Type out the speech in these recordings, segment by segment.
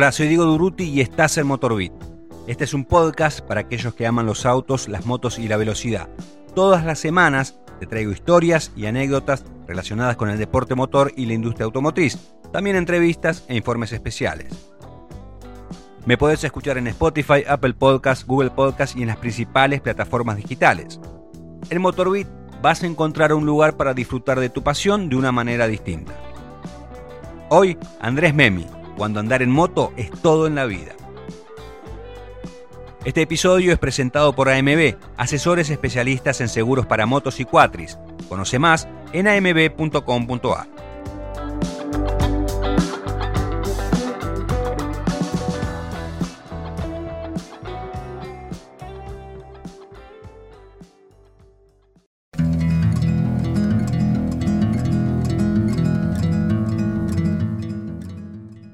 Hola, soy Diego Duruti y estás en Motorbit. Este es un podcast para aquellos que aman los autos, las motos y la velocidad. Todas las semanas te traigo historias y anécdotas relacionadas con el deporte motor y la industria automotriz. También entrevistas e informes especiales. Me podés escuchar en Spotify, Apple Podcasts, Google Podcasts y en las principales plataformas digitales. En Motorbit vas a encontrar un lugar para disfrutar de tu pasión de una manera distinta. Hoy, Andrés Memi, cuando andar en moto es todo en la vida. Este episodio es presentado por AMB, asesores especialistas en seguros para motos y cuatris. Conoce más en amb.com.ar.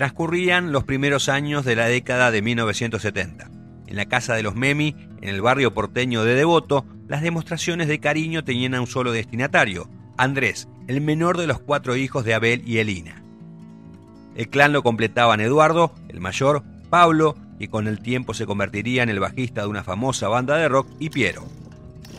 Transcurrían los primeros años de la década de 1970. En la casa de los Memi, en el barrio porteño de Devoto, las demostraciones de cariño tenían a un solo destinatario, Andrés, el menor de los cuatro hijos de Abel y Elina. El clan lo completaban Eduardo, el mayor, Pablo, y con el tiempo se convertiría en el bajista de una famosa banda de rock, y Piero.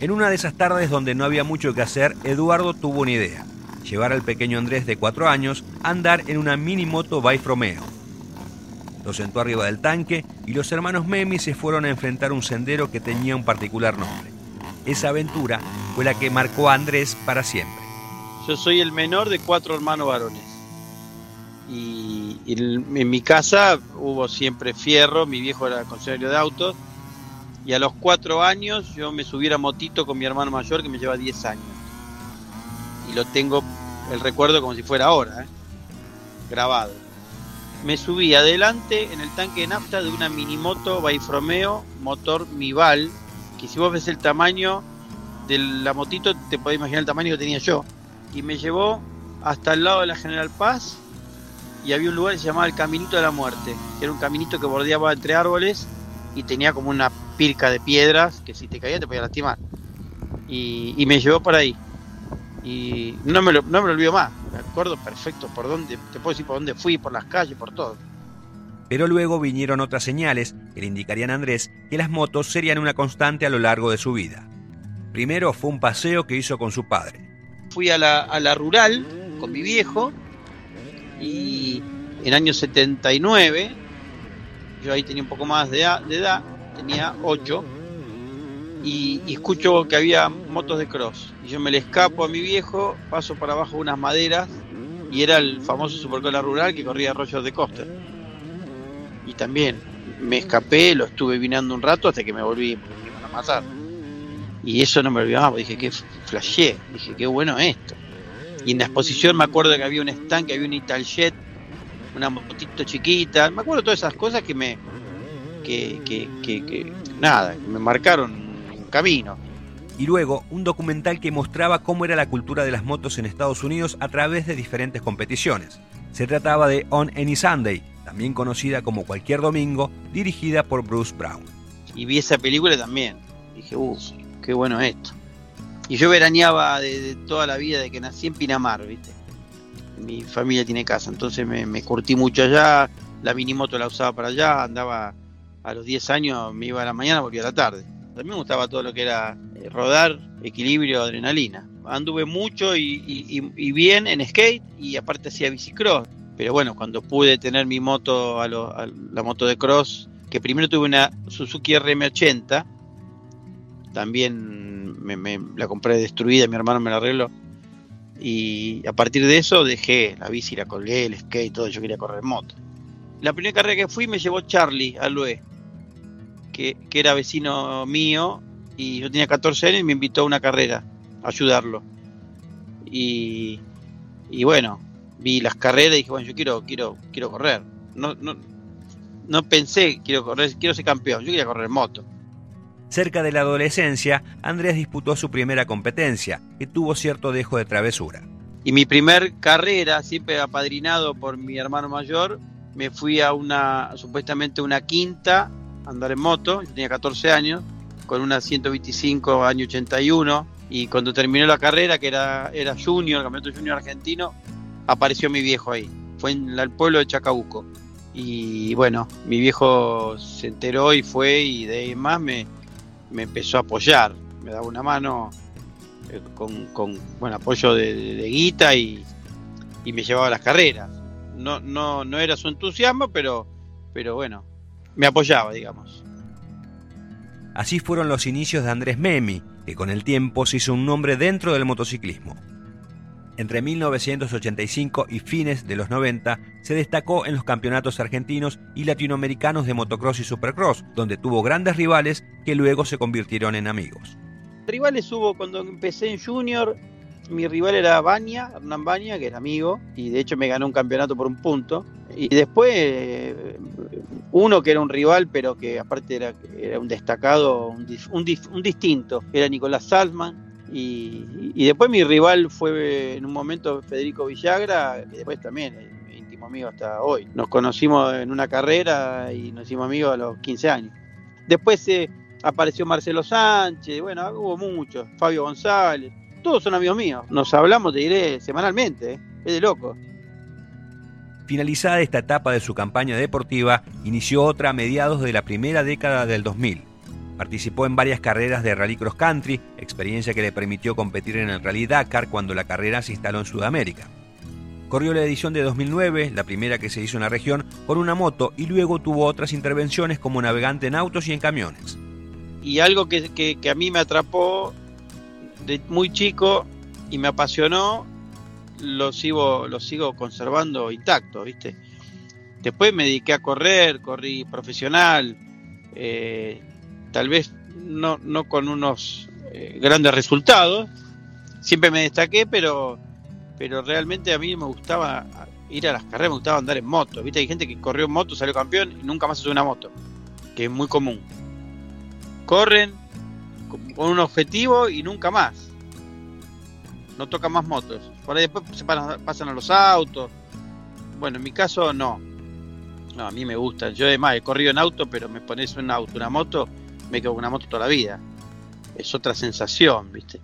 En una de esas tardes donde no había mucho que hacer, Eduardo tuvo una idea llevar al pequeño Andrés de cuatro años a andar en una mini moto Bike Romeo. Lo sentó arriba del tanque y los hermanos Memi se fueron a enfrentar un sendero que tenía un particular nombre. Esa aventura fue la que marcó a Andrés para siempre. Yo soy el menor de cuatro hermanos varones. Y, en mi casa hubo siempre fierro, mi viejo era concesionario de autos. Y a los cuatro años yo me subí a motito con mi hermano mayor que me lleva 10 años y lo tengo el recuerdo como si fuera ahora, ¿eh? grabado. Me subí adelante en el tanque de nafta de una minimoto Baifromeo motor Mival, que si vos ves el tamaño de la motito te podés imaginar el tamaño que tenía yo. Y me llevó hasta el lado de la General Paz y había un lugar que se llamaba el Caminito de la Muerte, que era un caminito que bordeaba entre árboles y tenía como una pirca de piedras que si te caía te podía lastimar. Y, y me llevó por ahí y no me lo, no me lo olvido más. Me acuerdo perfecto por dónde, te puedo decir por dónde fui, por las calles, por todo. Pero luego vinieron otras señales que le indicarían a Andrés que las motos serían una constante a lo largo de su vida. Primero fue un paseo que hizo con su padre. Fui a la, a la rural con mi viejo y en año 79, yo ahí tenía un poco más de, de edad, tenía 8, y, escucho que había motos de cross. Y yo me le escapo a mi viejo, paso para abajo unas maderas y era el famoso supercola rural que corría Arroyos de Costa. Y también me escapé, lo estuve vinando un rato hasta que me volví porque me iban a matar. Y eso no me olvidaba, dije que flashé, dije qué bueno esto. Y en la exposición me acuerdo que había un stand, que había un Italjet, una motito chiquita, me acuerdo todas esas cosas que me, que, que, que nada, que me marcaron camino. Y luego un documental que mostraba cómo era la cultura de las motos en Estados Unidos a través de diferentes competiciones. Se trataba de On Any Sunday, también conocida como Cualquier Domingo, dirigida por Bruce Brown. Y vi esa película también. Dije, uff, qué bueno esto. Y yo veraneaba de, toda la vida, de que nací en Pinamar, ¿viste? Mi familia tiene casa, entonces me, me curtí mucho allá. La minimoto la usaba para allá, andaba a los 10 años, me iba a la mañana, volvía a la tarde. A mí me gustaba todo lo que era eh, rodar, equilibrio, adrenalina. Anduve mucho y, bien en skate y aparte hacía bicicross. Pero bueno, cuando pude tener mi moto, a, la moto de cross, que primero tuve una Suzuki RM80, también me, la compré destruida, mi hermano me la arregló. Y a partir de eso dejé la bici, la colgué, el skate, todo, yo quería correr moto. La primera carrera que fui me llevó Charlie al UE que, era vecino mío y yo tenía 14 años y me invitó a una carrera a ayudarlo. Y, y bueno, vi las carreras y dije, bueno, yo quiero, quiero, quiero correr. No, no, no pensé, quiero correr, quiero ser campeón, yo quería correr moto. Cerca de la adolescencia, Andrés disputó su primera competencia, que tuvo cierto dejo de travesura. Y mi primer carrera, siempre apadrinado por mi hermano mayor, me fui a una, supuestamente una quinta andar en moto, yo tenía 14 años, con una 125 año 81, y cuando terminó la carrera, que era, era junior, el campeonato junior argentino, apareció mi viejo ahí, fue en el pueblo de Chacabuco. Y bueno, mi viejo se enteró y fue y de ahí más me, me empezó a apoyar. Me daba una mano eh, con, con bueno, apoyo de, guita y, y, me llevaba a las carreras. No, no, no era su entusiasmo, pero, pero bueno, me apoyaba, digamos. Así fueron los inicios de Andrés Memi, que con el tiempo se hizo un nombre dentro del motociclismo. Entre 1985 y fines de los 90 se destacó en los campeonatos argentinos y latinoamericanos de motocross y supercross, donde tuvo grandes rivales que luego se convirtieron en amigos. Rivales hubo cuando empecé en junior, mi rival era Baña, Hernán Baña, que era amigo, y de hecho me ganó un campeonato por un punto. Y después uno que era un rival, pero que aparte era, era un destacado, un, un, distinto, era Nicolás Salzman, y, después mi rival fue en un momento Federico Villagra, que después también íntimo amigo hasta hoy. Nos conocimos en una carrera y nos hicimos amigos a los 15 años. Después eh, apareció Marcelo Sánchez, bueno, hubo muchos, Fabio González, todos son amigos míos. Nos hablamos, te diré, semanalmente, ¿eh? es de loco. Finalizada esta etapa de su campaña deportiva, inició otra a mediados de la primera década del 2000 Participó en varias carreras de rally cross country, experiencia que le permitió competir en el Rally Dakar cuando la carrera se instaló en Sudamérica. Corrió la edición de 2009, la primera que se hizo en la región, con una moto y luego tuvo otras intervenciones como navegante en autos y en camiones. Y algo que, a mí me atrapó de muy chico y me apasionó, lo sigo, lo sigo conservando intacto, ¿viste? Después me dediqué a correr, corrí profesional, eh, tal vez no, no con unos eh, grandes resultados. Siempre me destaqué, pero, pero realmente a mí me gustaba ir a las carreras, me gustaba andar en moto. ¿Viste? Hay gente que corrió en moto, salió campeón y nunca más se una moto, que es muy común. Corren con un objetivo y nunca más. No tocan más motos. Por ahí después se pasan a los autos. Bueno, en mi caso no. No, a mí me gusta. Yo además he corrido en auto, pero me pones un auto, una moto me quedo con una moto toda la vida. Es otra sensación, ¿viste?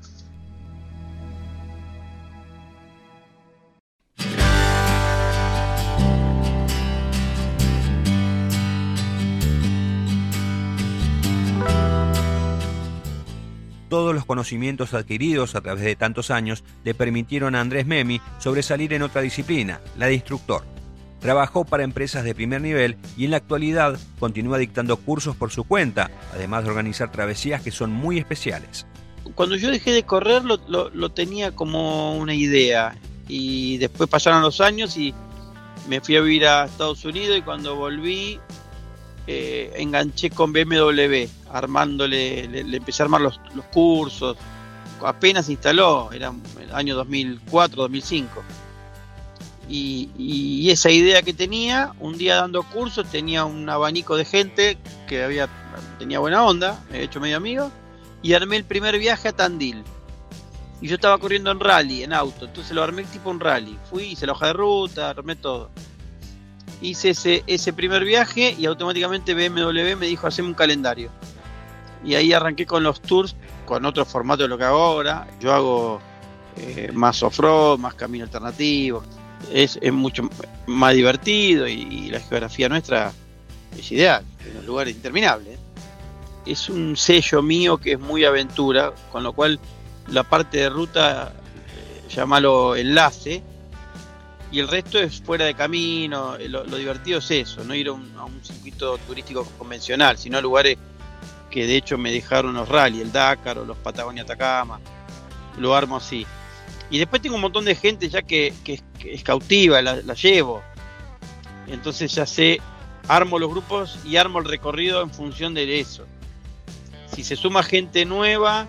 Todos los conocimientos adquiridos a través de tantos años le permitieron a Andrés Memi sobresalir en otra disciplina, la de instructor. Trabajó para empresas de primer nivel y en la actualidad continúa dictando cursos por su cuenta, además de organizar travesías que son muy especiales. Cuando yo dejé de correr lo, tenía como una idea y después pasaron los años y me fui a vivir a Estados Unidos y cuando volví eh, enganché con BMW, armándole, le, empecé a armar los, cursos, apenas instaló, era el año 2004, 2005 y, esa idea que tenía, un día dando cursos, tenía un abanico de gente que había tenía buena onda, me he hecho medio amigo, y armé el primer viaje a Tandil. Y yo estaba corriendo en rally, en auto, entonces lo armé tipo un rally. Fui, hice la hoja de ruta, armé todo. Hice ese, ese primer viaje y automáticamente BMW me dijo, haceme un calendario. Y ahí arranqué con los tours, con otro formato de lo que hago ahora. Yo hago eh, más off-road, más camino alternativo es, mucho más divertido y, la geografía nuestra es ideal, en un lugar interminable. Es un sello mío que es muy aventura, con lo cual la parte de ruta, eh, llámalo enlace, y el resto es fuera de camino. Eh, lo, divertido es eso, no ir a un, a un, circuito turístico convencional, sino a lugares que de hecho me dejaron los rally, el Dakar o los Patagonia Atacama. Lo armo así. Y después tengo un montón de gente ya que, es cautiva, la, llevo. Entonces ya sé, armo los grupos y armo el recorrido en función de eso. Si se suma gente nueva,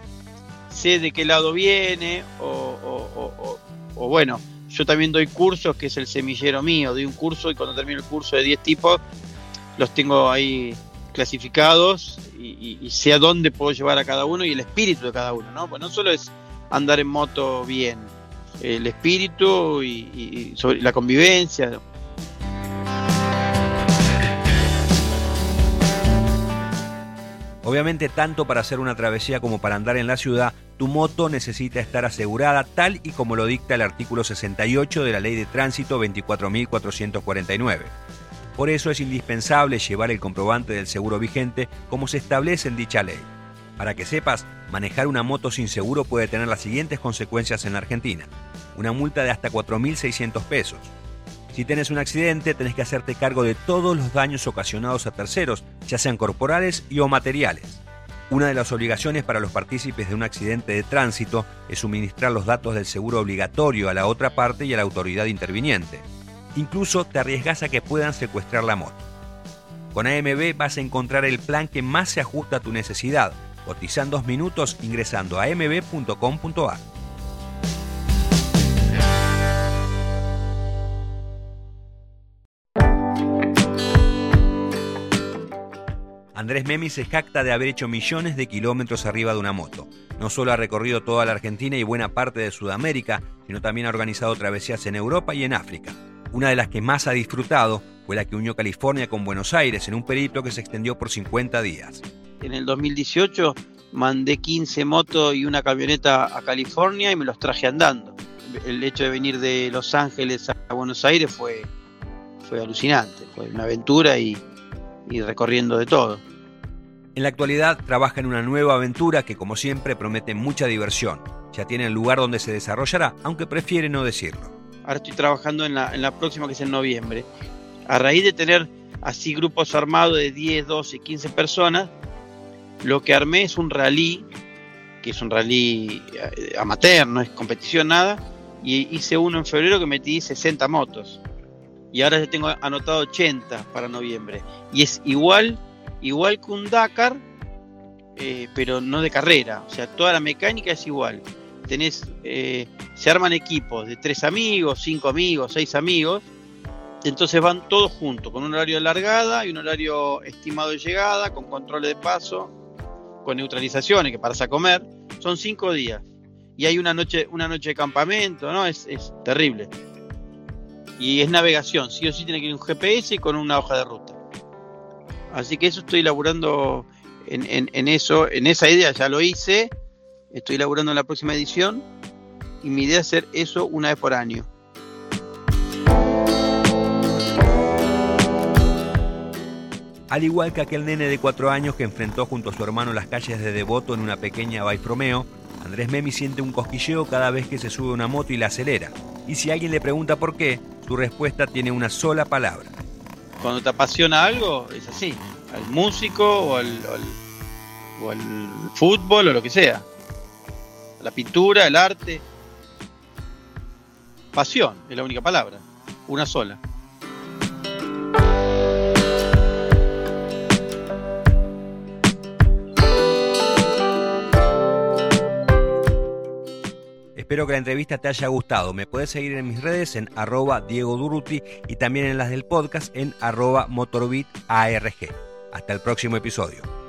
sé de qué lado viene, o, o, bueno, yo también doy cursos, que es el semillero mío, doy un curso y cuando termino el curso de 10 tipos, los tengo ahí clasificados y, sé a dónde puedo llevar a cada uno y el espíritu de cada uno, ¿no? Pues no solo es andar en moto bien, el espíritu y, sobre la convivencia. Obviamente, tanto para hacer una travesía como para andar en la ciudad, tu moto necesita estar asegurada tal y como lo dicta el artículo 68 de la Ley de Tránsito 24.449. Por eso es indispensable llevar el comprobante del seguro vigente como se establece en dicha ley. Para que sepas, manejar una moto sin seguro puede tener las siguientes consecuencias en Argentina. Una multa de hasta 4.600 pesos. Si tienes un accidente, tenés que hacerte cargo de todos los daños ocasionados a terceros, ya sean corporales y o materiales. Una de las obligaciones para los partícipes de un accidente de tránsito es suministrar los datos del seguro obligatorio a la otra parte y a la autoridad interviniente. Incluso te arriesgas a que puedan secuestrar la moto. Con AMB vas a encontrar el plan que más se ajusta a tu necesidad, Cotizan dos minutos ingresando a mb.com.ar. Andrés Memi se jacta de haber hecho millones de kilómetros arriba de una moto. No solo ha recorrido toda la Argentina y buena parte de Sudamérica, sino también ha organizado travesías en Europa y en África. Una de las que más ha disfrutado fue la que unió California con Buenos Aires en un periplo que se extendió por 50 días en el 2018 mandé 15 motos y una camioneta a California y me los traje andando. El hecho de venir de Los Ángeles a Buenos Aires fue, fue alucinante, fue una aventura y, y recorriendo de todo. En la actualidad trabaja en una nueva aventura que como siempre promete mucha diversión. Ya tiene el lugar donde se desarrollará, aunque prefiere no decirlo. Ahora estoy trabajando en la, en la próxima que es en noviembre. A raíz de tener así grupos armados de 10, 12, 15 personas, lo que armé es un rally, que es un rally eh, amateur, no es competición nada, y hice uno en febrero que metí 60 motos. Y ahora ya tengo anotado 80 para noviembre. Y es igual, igual que un Dakar, eh, pero no de carrera. O sea, toda la mecánica es igual. Tenés, eh, se arman equipos de tres amigos, cinco amigos, seis amigos. Entonces van todos juntos, con un horario de largada y un horario estimado de llegada, con control de paso con neutralizaciones, que paras a comer, son cinco días. Y hay una noche, una noche de campamento, ¿no? Es, terrible. Y es navegación, sí o sí tiene que ir un GPS y con una hoja de ruta. Así que eso estoy laburando en, en eso, en esa idea ya lo hice, estoy laburando en la próxima edición y mi idea es hacer eso una vez por año. Al igual que aquel nene de cuatro años que enfrentó junto a su hermano las calles de Devoto en una pequeña Romeo, Andrés Memi siente un cosquilleo cada vez que se sube a una moto y la acelera. Y si alguien le pregunta por qué, su respuesta tiene una sola palabra. Cuando te apasiona algo, es así. Al músico o al, o al fútbol o lo que sea. La pintura, el arte. Pasión es la única palabra. Una sola. Espero que la entrevista te haya gustado. Me puedes seguir en mis redes en arroba Diego Duruti y también en las del podcast en arroba MotorbitARG. Hasta el próximo episodio.